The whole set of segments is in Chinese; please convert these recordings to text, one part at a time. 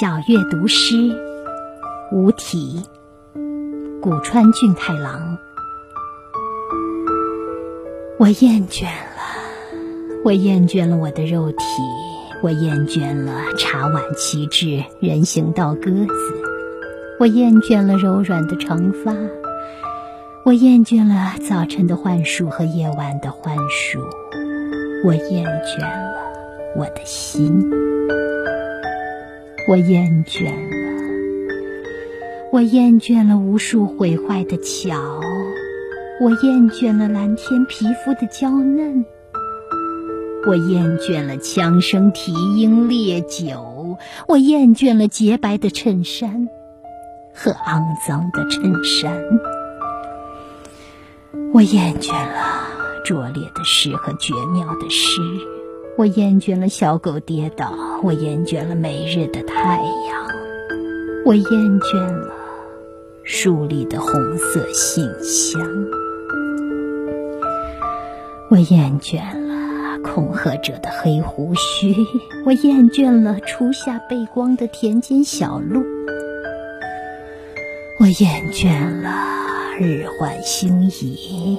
小月读诗，无题，古川俊太郎。我厌倦了，我厌倦了我的肉体，我厌倦了茶碗旗帜、人行道鸽子，我厌倦了柔软的长发，我厌倦了早晨的幻术和夜晚的幻术，我厌倦了我的心。我厌倦了，我厌倦了无数毁坏的桥，我厌倦了蓝天皮肤的娇嫩，我厌倦了枪声啼莺烈酒，我厌倦了洁白的衬衫和肮脏的衬衫，我厌倦了拙劣的诗和绝妙的诗。我厌倦了小狗跌倒，我厌倦了每日的太阳，我厌倦了树里的红色信箱，我厌倦了恐吓者的黑胡须，我厌倦了初夏背光的田间小路，我厌倦了日缓星移，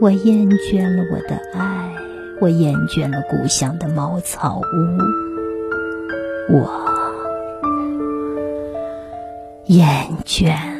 我厌倦了我的爱。我厌倦了故乡的茅草屋，我厌倦。